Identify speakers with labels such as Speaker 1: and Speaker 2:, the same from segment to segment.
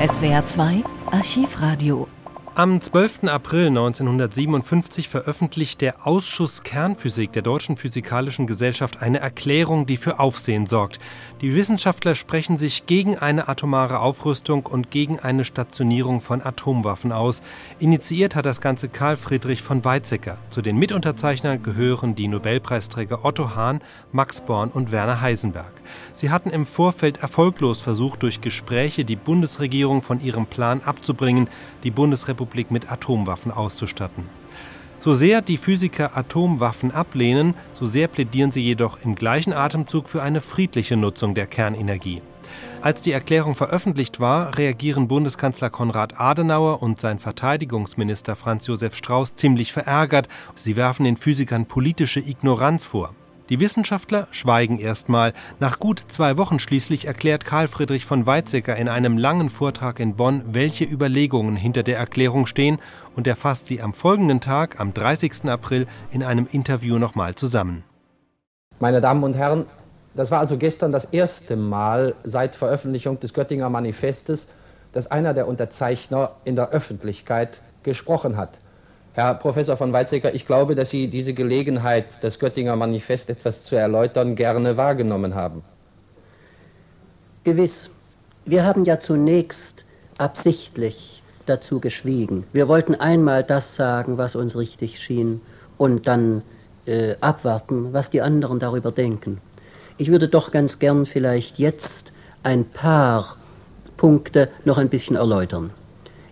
Speaker 1: SWR 2 Archivradio
Speaker 2: am 12. April 1957 veröffentlicht der Ausschuss Kernphysik der Deutschen Physikalischen Gesellschaft eine Erklärung, die für Aufsehen sorgt. Die Wissenschaftler sprechen sich gegen eine atomare Aufrüstung und gegen eine Stationierung von Atomwaffen aus. Initiiert hat das Ganze Karl Friedrich von Weizsäcker. Zu den Mitunterzeichnern gehören die Nobelpreisträger Otto Hahn, Max Born und Werner Heisenberg. Sie hatten im Vorfeld erfolglos versucht, durch Gespräche die Bundesregierung von ihrem Plan abzubringen, die Bundesrepublik Bundesrepublik mit Atomwaffen auszustatten. So sehr die Physiker Atomwaffen ablehnen, so sehr plädieren sie jedoch im gleichen Atemzug für eine friedliche Nutzung der Kernenergie. Als die Erklärung veröffentlicht war, reagieren Bundeskanzler Konrad Adenauer und sein Verteidigungsminister Franz Josef Strauß ziemlich verärgert. Sie werfen den Physikern politische Ignoranz vor. Die Wissenschaftler schweigen erstmal. Nach gut zwei Wochen schließlich erklärt Karl Friedrich von Weizsäcker in einem langen Vortrag in Bonn, welche Überlegungen hinter der Erklärung stehen und er fasst sie am folgenden Tag, am 30. April, in einem Interview nochmal zusammen.
Speaker 3: Meine Damen und Herren, das war also gestern das erste Mal seit Veröffentlichung des Göttinger Manifestes, dass einer der Unterzeichner in der Öffentlichkeit gesprochen hat. Herr Professor von Weizsäcker, ich glaube, dass Sie diese Gelegenheit, das Göttinger Manifest etwas zu erläutern, gerne wahrgenommen haben.
Speaker 4: Gewiss. Wir haben ja zunächst absichtlich dazu geschwiegen. Wir wollten einmal das sagen, was uns richtig schien, und dann äh, abwarten, was die anderen darüber denken. Ich würde doch ganz gern vielleicht jetzt ein paar Punkte noch ein bisschen erläutern.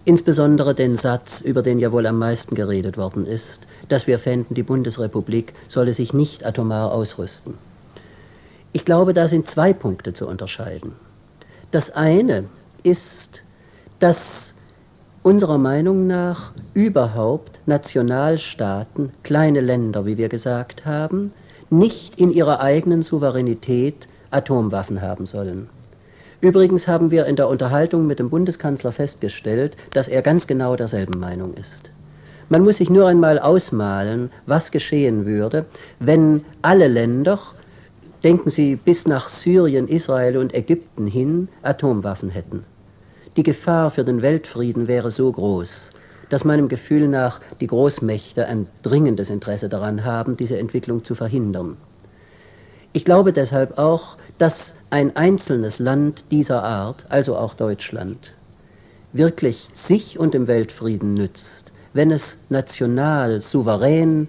Speaker 4: Insbesondere den Satz, über den ja wohl am meisten geredet worden ist, dass wir fänden, die Bundesrepublik solle sich nicht atomar ausrüsten. Ich glaube, da sind zwei Punkte zu unterscheiden. Das eine ist, dass unserer Meinung nach überhaupt Nationalstaaten, kleine Länder, wie wir gesagt haben, nicht in ihrer eigenen Souveränität Atomwaffen haben sollen. Übrigens haben wir in der Unterhaltung mit dem Bundeskanzler festgestellt, dass er ganz genau derselben Meinung ist. Man muss sich nur einmal ausmalen, was geschehen würde, wenn alle Länder, denken Sie bis nach Syrien, Israel und Ägypten hin, Atomwaffen hätten. Die Gefahr für den Weltfrieden wäre so groß, dass meinem Gefühl nach die Großmächte ein dringendes Interesse daran haben, diese Entwicklung zu verhindern. Ich glaube deshalb auch, dass ein einzelnes Land dieser Art, also auch Deutschland, wirklich sich und dem Weltfrieden nützt, wenn es national, souverän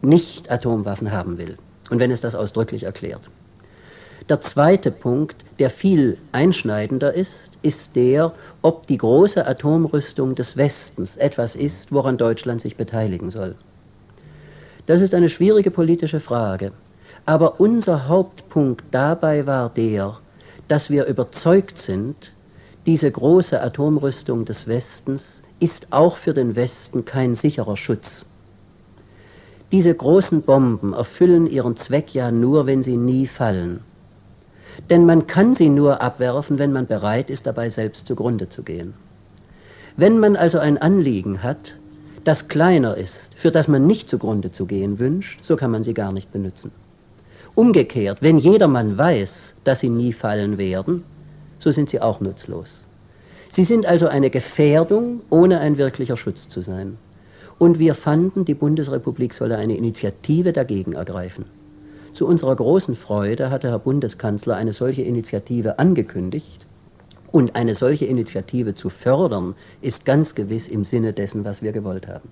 Speaker 4: nicht Atomwaffen haben will und wenn es das ausdrücklich erklärt. Der zweite Punkt, der viel einschneidender ist, ist der, ob die große Atomrüstung des Westens etwas ist, woran Deutschland sich beteiligen soll. Das ist eine schwierige politische Frage. Aber unser Hauptpunkt dabei war der, dass wir überzeugt sind, diese große Atomrüstung des Westens ist auch für den Westen kein sicherer Schutz. Diese großen Bomben erfüllen ihren Zweck ja nur, wenn sie nie fallen. Denn man kann sie nur abwerfen, wenn man bereit ist, dabei selbst zugrunde zu gehen. Wenn man also ein Anliegen hat, das kleiner ist, für das man nicht zugrunde zu gehen wünscht, so kann man sie gar nicht benutzen. Umgekehrt, wenn jedermann weiß, dass sie nie fallen werden, so sind sie auch nutzlos. Sie sind also eine Gefährdung, ohne ein wirklicher Schutz zu sein. Und wir fanden, die Bundesrepublik solle eine Initiative dagegen ergreifen. Zu unserer großen Freude hatte Herr Bundeskanzler eine solche Initiative angekündigt. Und eine solche Initiative zu fördern, ist ganz gewiss im Sinne dessen, was wir gewollt haben.